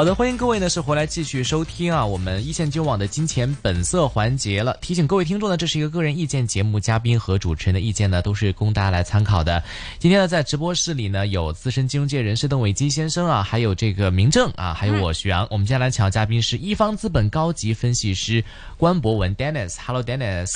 好的，欢迎各位呢是回来继续收听啊，我们一线金网的金钱本色环节了。提醒各位听众呢，这是一个个人意见节目，嘉宾和主持人的意见呢都是供大家来参考的。今天呢，在直播室里呢有资深金融界人士邓伟基先生啊，还有这个明正啊，还有我徐阳。我们接下来请到嘉宾是一方资本高级分析师关博文 Dennis。Hello，Dennis。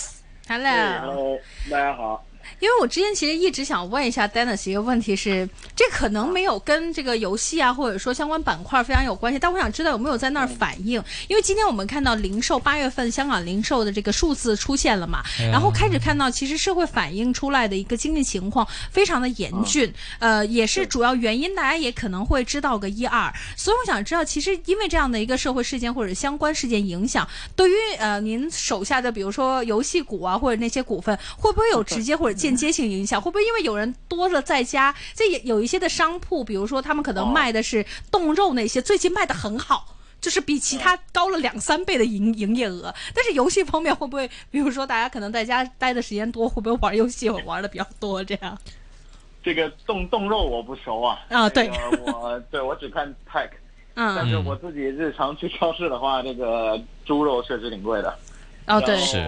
Hello，大家好。因为我之前其实一直想问一下 Dennis 一个问题是，这可能没有跟这个游戏啊，或者说相关板块非常有关系，但我想知道有没有在那儿反映？因为今天我们看到零售八月份香港零售的这个数字出现了嘛，然后开始看到其实社会反映出来的一个经济情况非常的严峻，呃，也是主要原因，大家也可能会知道个一二。所以我想知道，其实因为这样的一个社会事件或者相关事件影响，对于呃您手下的比如说游戏股啊或者那些股份，会不会有直接或者间接性影响会不会因为有人多了在家，这也有一些的商铺，比如说他们可能卖的是冻肉那些，最近卖的很好，就是比其他高了两三倍的营营业额。但是游戏方面会不会，比如说大家可能在家待的时间多，会不会玩游戏玩的比较多？这样？这个冻冻肉我不熟啊。啊，对，我对我只看 tech，嗯，但是我自己日常去超市的话，这个猪肉确实挺贵的。哦，对，是，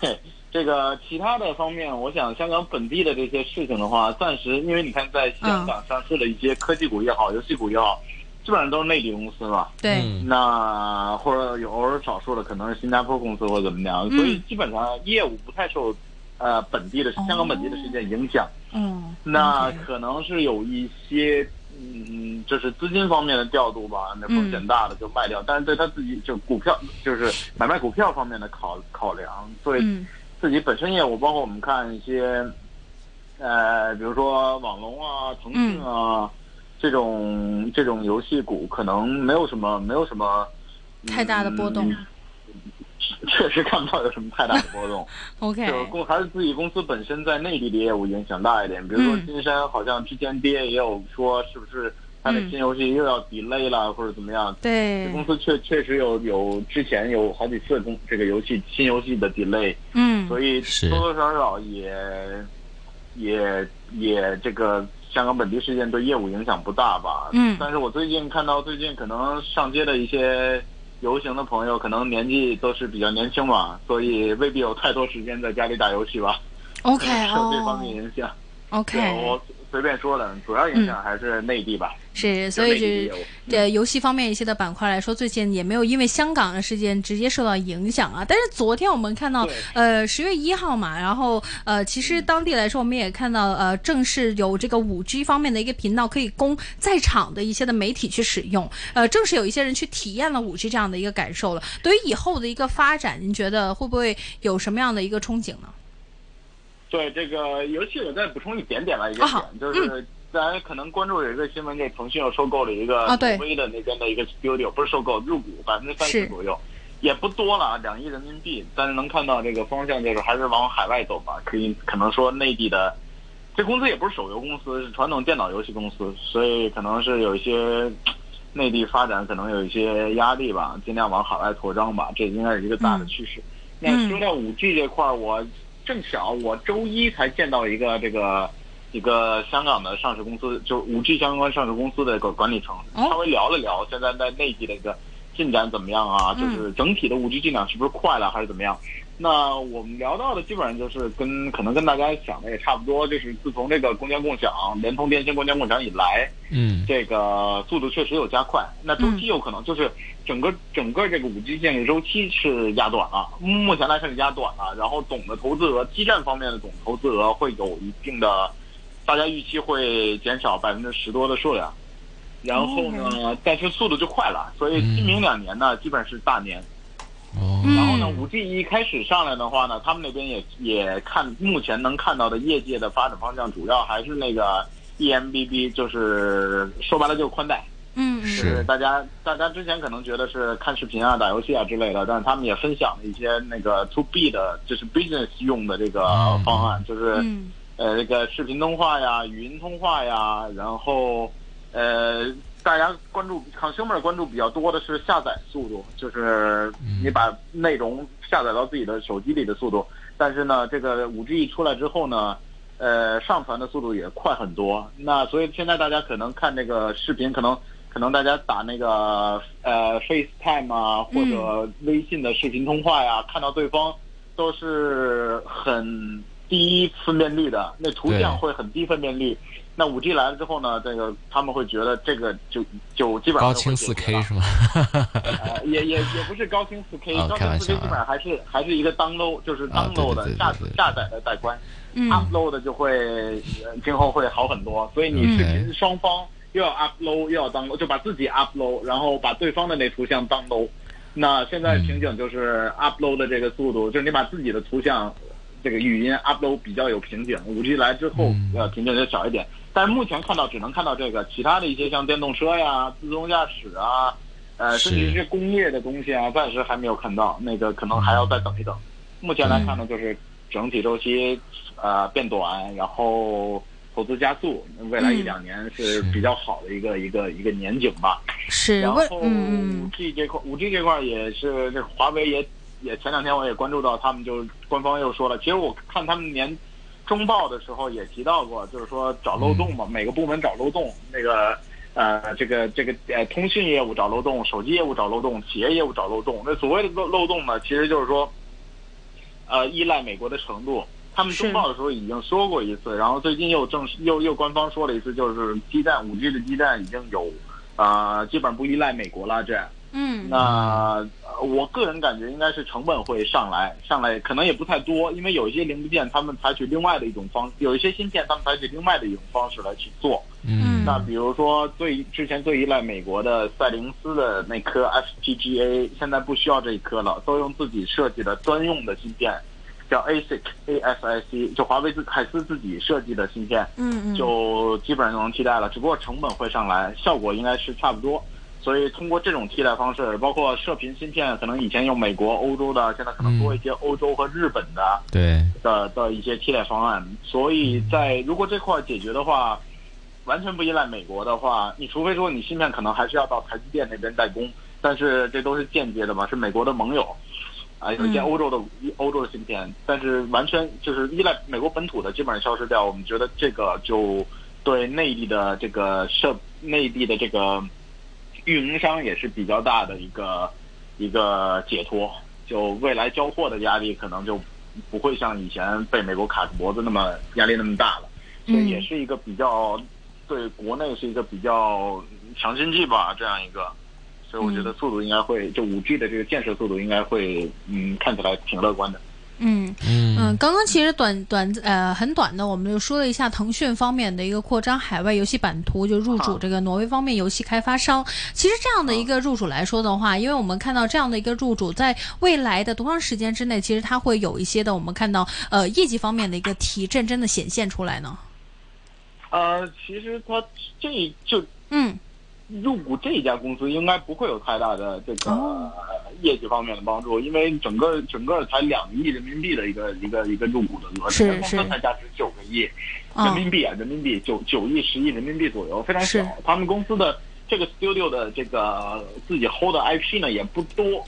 对。这个其他的方面，我想香港本地的这些事情的话，暂时因为你看，在香港上市的一些科技股也好，游戏股也好，基本上都是内地公司嘛。对。那或者有偶尔少数的可能是新加坡公司或者怎么样，所以基本上业务不太受呃本地的香港本地的事件影响。嗯。那可能是有一些嗯，就是资金方面的调度吧，那风险大的就卖掉，但是对他自己就股票就是买卖股票方面的考考量，所以。自己本身业务，包括我们看一些，呃，比如说网龙啊、腾讯啊，这种这种游戏股，可能没有什么没有什么太大的波动。确实看不到有什么太大的波动。OK，就公还是自己公司本身在内地的业务影响大一点。比如说金山，好像之前跌也有说是不是。他的新游戏又要 delay 了，或者怎么样？对，公司确确实有有之前有好几次公这个游戏新游戏的 delay，嗯，所以多多少少也也也这个香港本地事件对业务影响不大吧？嗯，但是我最近看到最近可能上街的一些游行的朋友，可能年纪都是比较年轻嘛，所以未必有太多时间在家里打游戏吧？OK，受这方面影响。OK，我随便说的，主要影响还是内地吧。是，所以就呃游戏方面一些的板块来说，最近也没有因为香港的事件直接受到影响啊。但是昨天我们看到，呃十月一号嘛，然后呃其实当地来说，我们也看到呃正式有这个五 G 方面的一个频道可以供在场的一些的媒体去使用，呃正是有一些人去体验了五 G 这样的一个感受了。对于以后的一个发展，您觉得会不会有什么样的一个憧憬呢？对这个游戏，我再补充一点点吧，一个点就是。大家可能关注有一个新闻，这腾讯又收购了一个挪威的那边的一个 studio，不是收购入股百分之三十左右，也不多了，两亿人民币。但是能看到这个方向就是还是往海外走吧。可以可能说内地的这公司也不是手游公司，是传统电脑游戏公司，所以可能是有一些内地发展可能有一些压力吧，尽量往海外扩张吧。这应该是一个大的趋势。那说到五 G 这块儿，我正巧我周一才见到一个这个。一个香港的上市公司，就五 G 相关上市公司的一个管理层，稍微聊了聊，现在在内地的一个进展怎么样啊？就是整体的五 G 进展是不是快了，还是怎么样？那我们聊到的基本上就是跟可能跟大家想的也差不多，就是自从这个共建共享、联通、电信共建共享以来，嗯，这个速度确实有加快。那周期有可能就是整个整个这个五 G 建设周期是压短了，目前来看是压短了。然后总的投资额，基站方面的总投资额会有一定的。大家预期会减少百分之十多的数量，然后呢，但是速度就快了，所以今明两年呢，基本是大年。哦。然后呢，五 G 一开始上来的话呢，他们那边也也看目前能看到的业界的发展方向，主要还是那个 eMBB，就是说白了就是宽带。嗯是。大家大家之前可能觉得是看视频啊、打游戏啊之类的，但是他们也分享了一些那个 To B 的，就是 business 用的这个方案，就是。呃，这个视频通话呀、语音通话呀，然后呃，大家关注 consumer 关注比较多的是下载速度，就是你把内容下载到自己的手机里的速度。但是呢，这个五 G 出来之后呢，呃，上传的速度也快很多。那所以现在大家可能看这个视频，可能可能大家打那个呃 FaceTime 啊，或者微信的视频通话呀，看到对方都是很。低分辨率的那图像会很低分辨率，那五 G 来了之后呢，这个他们会觉得这个就就基本上高清四 K 是吗？呃，也也也不是高清四 K，高清四 K 基本上还是还是一个 download，就是 download 的下下载的带宽，upload 的就会今后会好很多。所以你视频双方又要 upload 又要 download，就把自己 upload，然后把对方的那图像 download。那现在瓶颈就是 upload 的这个速度，就是你把自己的图像。这个语音 upload 比较有瓶颈，五 G 来之后，呃，瓶颈就小一点。但是目前看到只能看到这个，其他的一些像电动车呀、自动驾驶啊，呃，甚至一些工业的东西啊，暂时还没有看到。那个可能还要再等一等。目前来看呢，就是整体周期呃变短，然后投资加速，未来一两年是比较好的一个一个一个年景吧。是。然后五 G 这块，五 G 这块也是这华为也。也前两天我也关注到，他们就官方又说了，其实我看他们年中报的时候也提到过，就是说找漏洞嘛，每个部门找漏洞，那个呃这个这个呃通讯业务找漏洞，手机业务找漏洞，企业业务找漏洞。那所谓的漏漏洞呢，其实就是说呃依赖美国的程度。他们中报的时候已经说过一次，然后最近又正式又又官方说了一次，就是基站五 G 的基站已经有啊基本不依赖美国了这样。嗯，那我个人感觉应该是成本会上来，上来可能也不太多，因为有一些零部件他们采取另外的一种方，有一些芯片他们采取另外的一种方式来去做。嗯，那比如说最之前最依赖美国的赛灵思的那颗 FPGA，现在不需要这一颗了，都用自己设计的专用的芯片，叫 ASIC ASIC，就华为自海思自己设计的芯片，嗯嗯，就基本上就能替代了，只不过成本会上来，效果应该是差不多。所以通过这种替代方式，包括射频芯片，可能以前用美国、欧洲的，现在可能多一些欧洲和日本的，对的的一些替代方案。所以在如果这块解决的话，完全不依赖美国的话，你除非说你芯片可能还是要到台积电那边代工，但是这都是间接的嘛，是美国的盟友，啊，有一些欧洲的欧洲的芯片，但是完全就是依赖美国本土的，基本上消失掉。我们觉得这个就对内地的这个设内地的这个。运营商也是比较大的一个一个解脱，就未来交货的压力可能就不会像以前被美国卡着脖子那么压力那么大了，所以也是一个比较对国内是一个比较强心剂吧，这样一个，所以我觉得速度应该会就五 G 的这个建设速度应该会嗯看起来挺乐观的。嗯嗯刚刚其实短短呃很短的，我们就说了一下腾讯方面的一个扩张海外游戏版图，就入主这个挪威方面游戏开发商。其实这样的一个入主来说的话，因为我们看到这样的一个入主，在未来的多长时间之内，其实它会有一些的，我们看到呃业绩方面的一个提振，真的显现出来呢。呃，其实它这就嗯。入股这家公司应该不会有太大的这个业绩方面的帮助，因为整个整个才两亿人民币的一个一个一个入股的额，是公司才价值九个亿人民币啊，人民币九九亿十亿人民币左右，非常小。他们公司的这个 studio 的这个自己 hold 的 IP 呢也不多，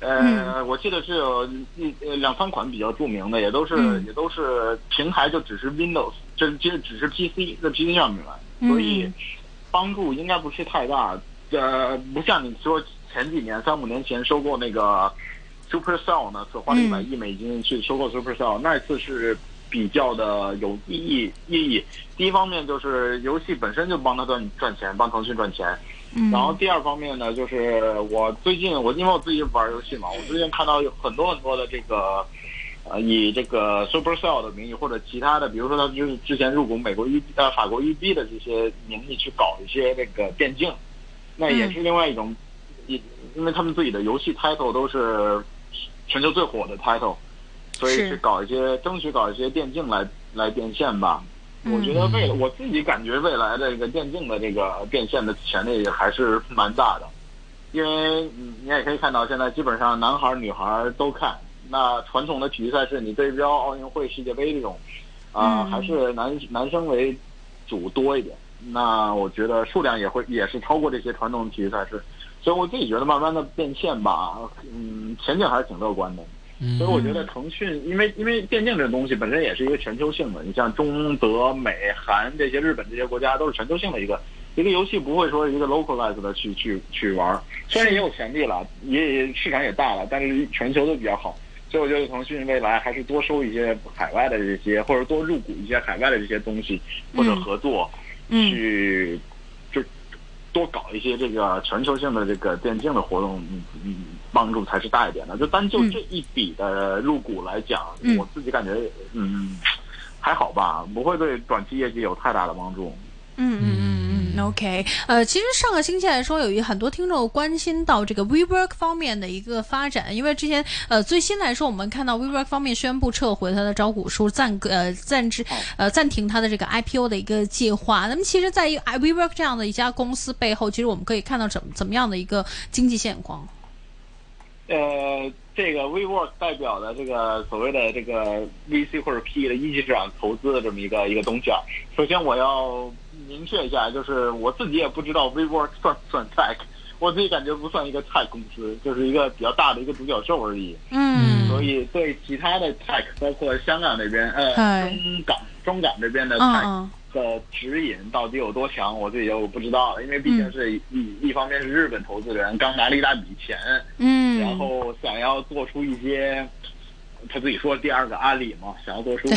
呃，我记得是有一两三款比较著名的，也都是也都是平台就只是 Windows，就就只是 PC 在 PC 上面买，所以。帮助应该不是太大，呃，不像你说前几年三五年前收购那个 Supercell 呢，是花了一百亿美金去收购 Supercell，那次是比较的有意义意义。第一方面就是游戏本身就帮他赚赚钱，帮腾讯赚钱。然后第二方面呢，就是我最近我因为我自己玩游戏嘛，我最近看到有很多很多的这个。呃，以这个 Supercell 的名义或者其他的，比如说他就是之前入股美国 E 呃法国 EB 的这些名义去搞一些这个电竞，那也是另外一种，因因为他们自己的游戏 title 都是全球最火的 title，所以去搞一些争取搞一些电竞来来变现吧。我觉得未我自己感觉未来的这个电竞的这个变现的潜力还是蛮大的，因为你也可以看到现在基本上男孩女孩都看。那传统的体育赛事，你对标奥运会、世界杯这种，啊，还是男男生为主多一点。那我觉得数量也会也是超过这些传统体育赛事，所以我自己觉得慢慢的变现吧，嗯，前景还是挺乐观的。所以我觉得腾讯，因为因为电竞这东西本身也是一个全球性的，你像中德美韩这些日本这些国家都是全球性的一个一个游戏，不会说一个 localized 的去去去玩。虽然也有潜力了，也市场也大了，但是全球都比较好。所以我觉得腾讯未来还是多收一些海外的这些，或者多入股一些海外的这些东西，或者合作。去就多搞一些这个全球性的这个电竞的活动，嗯嗯，帮助才是大一点的。就单就这一笔的入股来讲，我自己感觉嗯还好吧，不会对短期业绩有太大的帮助。嗯嗯嗯嗯，OK，呃，其实上个星期来说，有一很多听众关心到这个 WeWork 方面的一个发展，因为之前呃最新来说，我们看到 WeWork 方面宣布撤回它的招股书，暂呃暂时呃暂停它的这个 IPO 的一个计划。那么其实，在一个 WeWork 这样的一家公司背后，其实我们可以看到怎怎么样的一个经济现况？呃，这个 WeWork 代表的这个所谓的这个 VC 或者 PE 的一级市场投资的这么一个一个东西啊，首先我要。明确一下，就是我自己也不知道 WeWork 算不算 tech，我自己感觉不算一个 tech 公司，就是一个比较大的一个独角兽而已。嗯，所以对其他的 tech，包括香港那边，呃，中港中港这边的 tech 的指引到底有多强，我自己就不知道了。因为毕竟是一一方面是日本投资人刚拿了一大笔钱，嗯，然后想要做出一些，他自己说第二个阿里嘛，想要做出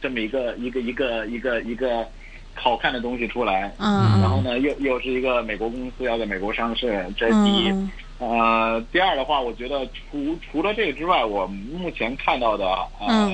这么一个一个一个一个一个。好看的东西出来，嗯，然后呢，又又是一个美国公司要在美国上市，这是第一。呃，第二的话，我觉得除除了这个之外，我目前看到的，呃。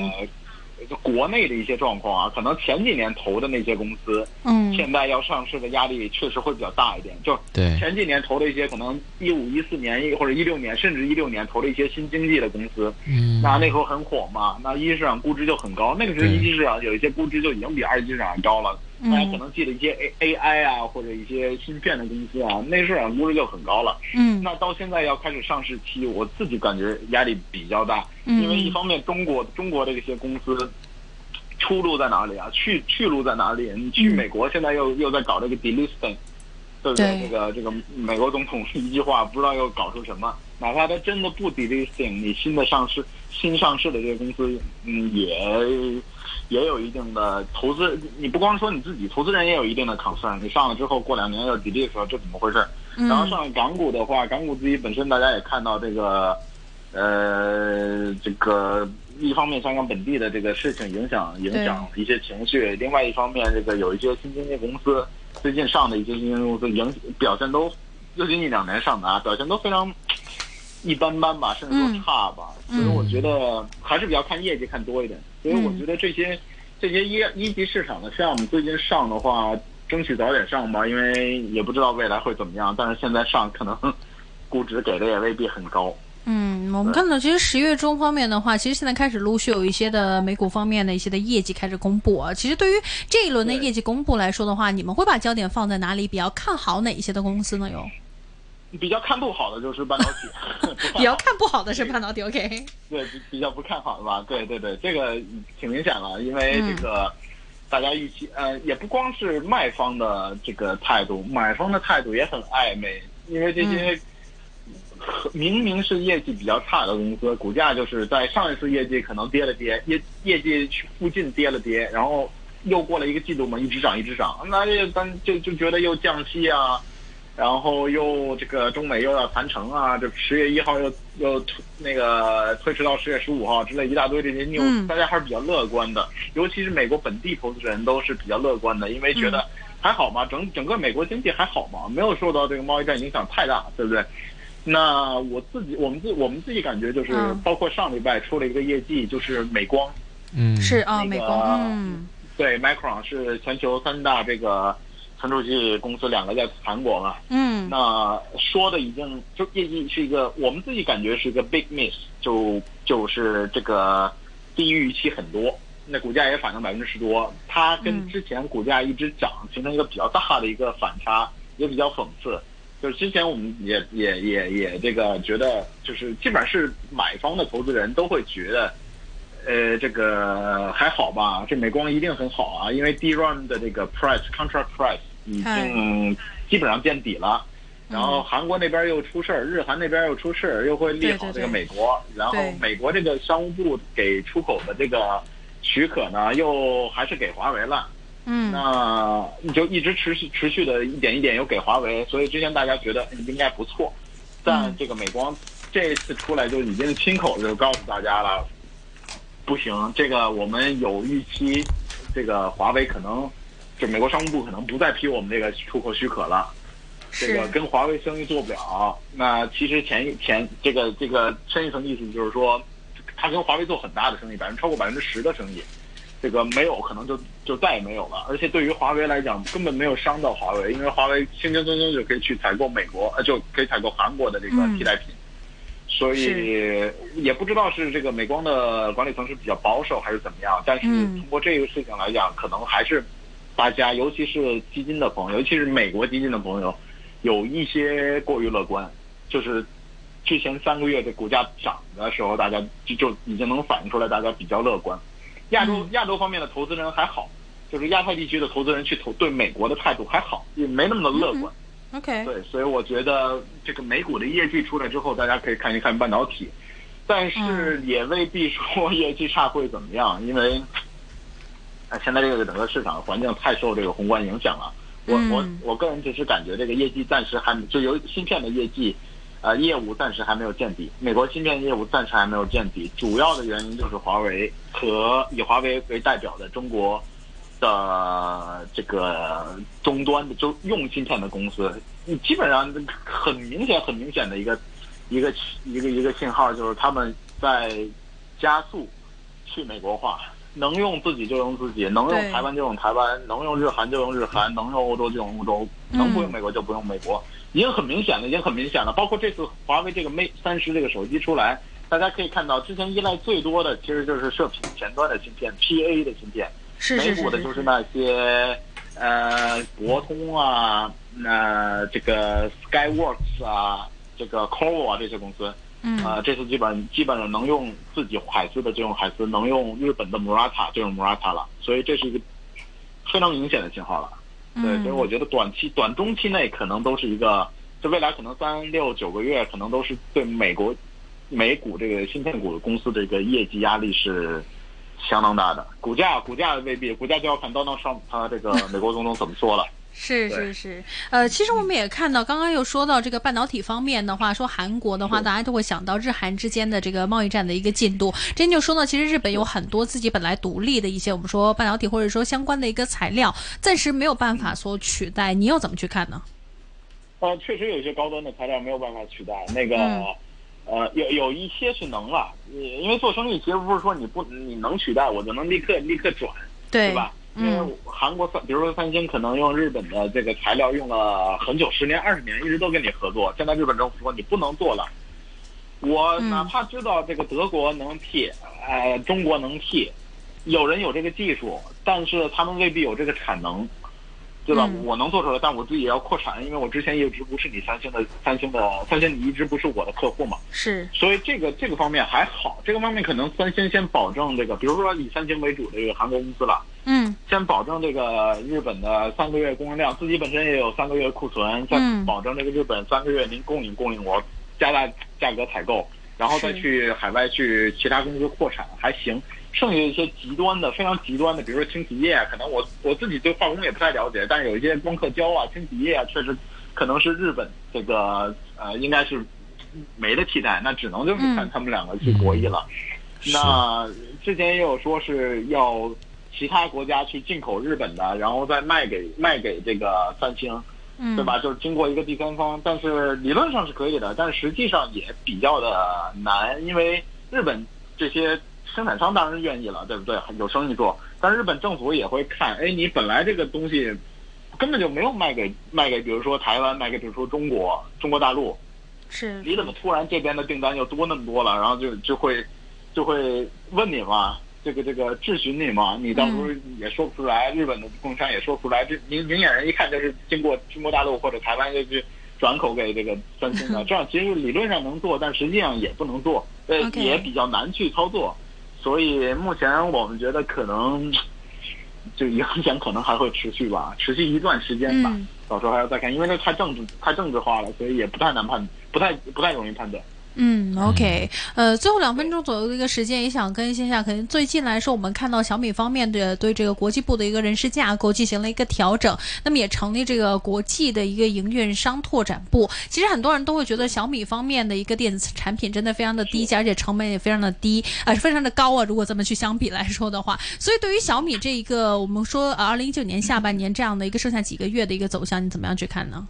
国内的一些状况啊，可能前几年投的那些公司，嗯，现在要上市的压力确实会比较大一点。就前几年投的一些，可能一五一四年或者一六年，甚至一六年投的一些新经济的公司，嗯，那那时候很火嘛，那一级市场估值就很高。那个时候一级市场有一些估值就已经比二级市场高了。大家可能记得一些 A A I 啊，或者一些芯片的公司啊，那市场估值就很高了。嗯，那到现在要开始上市期，我自己感觉压力比较大，因为一方面中国中国的一些公司。出路在哪里啊？去去路在哪里？你去美国，现在又又在搞这个 delisting，对不对？这个这个美国总统一句话，不知道又搞出什么。哪怕他真的不 delisting，你新的上市、新上市的这些公司，嗯，也也有一定的投资。你不光说你自己，投资人也有一定的 concern。你上了之后，过两年要 delist，这怎么回事？然后上港股的话，港股自己本身大家也看到这个，呃，这个。一方面，香港本地的这个事情影响影响一些情绪；另外一方面，这个有一些新经济公司最近上的一些新经济公司，影表现都最近一两年上的啊，表现都非常一般般吧，甚至说差吧。所以我觉得还是比较看业绩看多一点。所以我觉得这些这些一一级市场的项目最近上的话，争取早点上吧，因为也不知道未来会怎么样。但是现在上可能估值给的也未必很高。嗯，我们看到其实十月中方面的话，其实现在开始陆续有一些的美股方面的一些的业绩开始公布啊。其实对于这一轮的业绩公布来说的话，你们会把焦点放在哪里？比较看好哪一些的公司呢？有比较看不好的就是半导体，比较看不好的是半导体。OK，对，比较不看好的吧？对对对，这个挺明显了，因为这个大家预期，呃，也不光是卖方的这个态度，买方的态度也很暧昧，因为这些。明明是业绩比较差的公司，股价就是在上一次业绩可能跌了跌，业业绩附近跌了跌，然后又过了一个季度嘛，一直涨一直涨，那就咱就就觉得又降息啊，然后又这个中美又要谈成啊，这十月一号又又那个推迟到十月十五号之类一大堆这些 news，大家还是比较乐观的，尤其是美国本地投资人都是比较乐观的，因为觉得还好嘛，整整个美国经济还好嘛，没有受到这个贸易战影响太大，对不对？那我自己，我们自我们自己感觉就是，包括上礼拜出了一个业绩，就是美光，嗯，是啊，美光，嗯，对，Micron 是全球三大这个存储器公司，两个在韩国嘛，嗯，那说的已经就业绩是一个，我们自己感觉是一个 big miss，就就是这个低于预期很多，那股价也反映百分之十多，它跟之前股价一直涨，形成一个比较大的一个反差，也比较讽刺。就是之前我们也也也也这个觉得，就是基本上是买方的投资人都会觉得，呃，这个还好吧？这美光一定很好啊，因为 DRAM 的这个 price contract price 已经基本上见底了。然后韩国那边又出事儿，日韩那边又出事儿，又会利好这个美国。然后美国这个商务部给出口的这个许可呢，又还是给华为了。嗯，那你就一直持续持续的一点一点又给华为，所以之前大家觉得应该不错。但这个美光这次出来就已经亲口就告诉大家了，不行，这个我们有预期，这个华为可能就美国商务部可能不再批我们这个出口许可了。这个跟华为生意做不了，那其实前一前这个这个深一层意思就是说，他跟华为做很大的生意，百分超过百分之十的生意，这个没有可能就就再也没有了。而且对于华为来讲，根本没有伤到华为，因为华为轻轻松松就可以去采购美国，呃，就可以采购韩国的这个替代品。所以也不知道是这个美光的管理层是比较保守还是怎么样，但是通过这个事情来讲，可能还是大家，尤其是基金的朋友，尤其是美国基金的朋友。有一些过于乐观，就是之前三个月的股价涨的时候，大家就就已经能反映出来，大家比较乐观。亚洲亚洲方面的投资人还好，就是亚太地区的投资人去投对美国的态度还好，也没那么的乐观。OK，对，所以我觉得这个美股的业绩出来之后，大家可以看一看半导体，但是也未必说业绩差会怎么样，因为啊，现在这个整个市场环境太受这个宏观影响了。我我我个人只是感觉这个业绩暂时还就由芯片的业绩，呃，业务暂时还没有见底。美国芯片业务暂时还没有见底，主要的原因就是华为和以华为为代表的中国的这个终端的就用芯片的公司，你基本上很明显很明显的一个一个一个一个信号就是他们在加速去美国化。能用自己就用自己，能用台湾就用台湾，能用日韩就用日韩，能用欧洲就用欧洲，能不用美国就不用美国，已经很明显了，已经很明显了。包括这次华为这个 Mate 三十这个手机出来，大家可以看到，之前依赖最多的其实就是射频前端的芯片，PA 的芯片，美股的就是那些呃博通啊，那这个 Skyworks 啊，这个 Core 啊这些公司。嗯啊，这次基本基本上能用自己海思的就用海思，能用日本的 Murata 就用 Murata 了，所以这是一个非常明显的信号了。对，所以我觉得短期、短中期内可能都是一个，就未来可能三六九个月，可能都是对美国美股这个芯片股公司的一个业绩压力是相当大的。股价股价未必，股价就要看 Donald Trump 他这个美国总统怎么说了。是是是，呃，其实我们也看到，刚刚又说到这个半导体方面的话，说韩国的话，大家都会想到日韩之间的这个贸易战的一个进度。这就说到，其实日本有很多自己本来独立的一些我们说半导体或者说相关的一个材料，暂时没有办法所取代。你又怎么去看呢？呃，确实有一些高端的材料没有办法取代。那个，呃，有有一些是能了，因为做生意其实不是说你不你能取代我就能立刻立刻转，对吧？因为韩国三，比如说三星，可能用日本的这个材料用了很久，十年、二十年，一直都跟你合作。现在日本政府说你不能做了，我哪怕知道这个德国能替，呃，中国能替，有人有这个技术，但是他们未必有这个产能。对吧？我能做出来，但我自己也要扩产，因为我之前一直不是你三星的，三星的三星，你一直不是我的客户嘛。是。所以这个这个方面还好，这个方面可能三星先保证这个，比如说以三星为主的这个韩国公司了，嗯，先保证这个日本的三个月供应量，自己本身也有三个月库存，再保证这个日本三个月您供应供应我，加大价格采购，然后再去海外去其他公司扩产还行。剩下一些极端的、非常极端的，比如说氢体液，可能我我自己对化工也不太了解，但是有一些光刻胶啊、氢体液啊，确实可能是日本这个呃，应该是没得替代，那只能就是看他们两个去博弈了。那之前也有说是要其他国家去进口日本的，然后再卖给卖给这个三星，对吧？就是经过一个第三方，但是理论上是可以的，但是实际上也比较的难，因为日本这些。生产商当然愿意了，对不对？有生意做，但日本政府也会看，哎，你本来这个东西根本就没有卖给卖给，比如说台湾，卖给比如说中国，中国大陆，是你怎么突然这边的订单又多那么多了？然后就就会就会问你嘛，这个这个质询你嘛，你到时候也说不出来，日本的供应商也说不出来，这明明眼人一看就是经过中国大陆或者台湾就去转口给这个三星的，这样其实理论上能做，但实际上也不能做，呃，也比较难去操作。所以目前我们觉得可能就影响可能还会持续吧，持续一段时间吧。到时候还要再看，因为那太政治太政治化了，所以也不太难判，不太不太容易判断。嗯，OK，呃，最后两分钟左右的一个时间，也想更新一下。可能最近来说，我们看到小米方面的对这个国际部的一个人事架构进行了一个调整，那么也成立这个国际的一个营运商拓展部。其实很多人都会觉得小米方面的一个电子产品真的非常的低价，而且成本也非常的低，呃，非常的高啊。如果这么去相比来说的话，所以对于小米这一个，我们说呃，二零一九年下半年这样的一个剩下几个月的一个走向，你怎么样去看呢？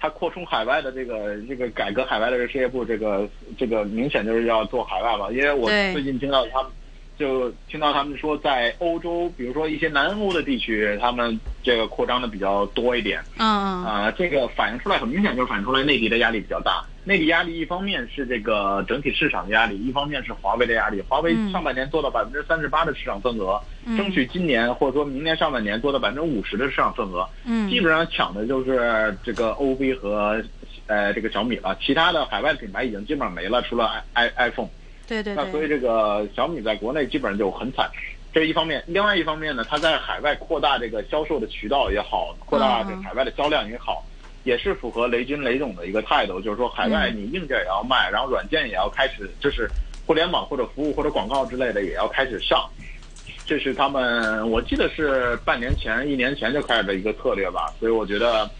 它扩充海外的这个这个改革海外的这个事业部，这个这个明显就是要做海外吧。因为我最近听到他们，就听到他们说，在欧洲，比如说一些南欧的地区，他们这个扩张的比较多一点。嗯啊，这个反映出来很明显，就是反映出来内地的压力比较大。内地压力一方面是这个整体市场的压力，一方面是华为的压力。华为上半年做到百分之三十八的市场份额，争取今年或者说明年上半年做到百分之五十的市场份额。嗯，基本上抢的就是这个 OV 和呃这个小米了，其他的海外品牌已经基本上没了，除了 i i iPhone。对对。那所以这个小米在国内基本上就很惨，这是一方面。另外一方面呢，它在海外扩大这个销售的渠道也好，扩大这海外的销量也好。也是符合雷军雷总的一个态度，就是说海外你硬件也要卖，然后软件也要开始，就是互联网或者服务或者广告之类的也要开始上，这是他们我记得是半年前、一年前就开始的一个策略吧。所以我觉得，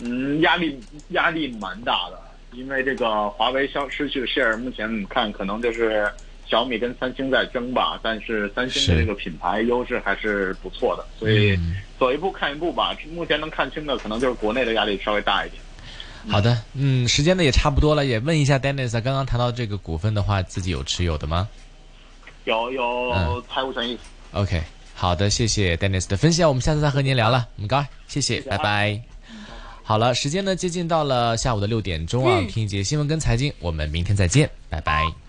嗯，压力压力蛮大的，因为这个华为消失去的 share，目前你看可能就是。小米跟三星在争吧，但是三星的这个品牌优势还是不错的，所以走一步看一步吧。目前能看清的可能就是国内的压力稍微大一点。好的，嗯，时间呢也差不多了，也问一下 Dennis，刚刚谈到这个股份的话，自己有持有的吗？有有财务权益。OK，好的，谢谢 Dennis 的分享，我们下次再和您聊了，唔该，谢谢，拜拜。好了，时间呢接近到了下午的六点钟啊，听一节新闻跟财经，我们明天再见，拜拜。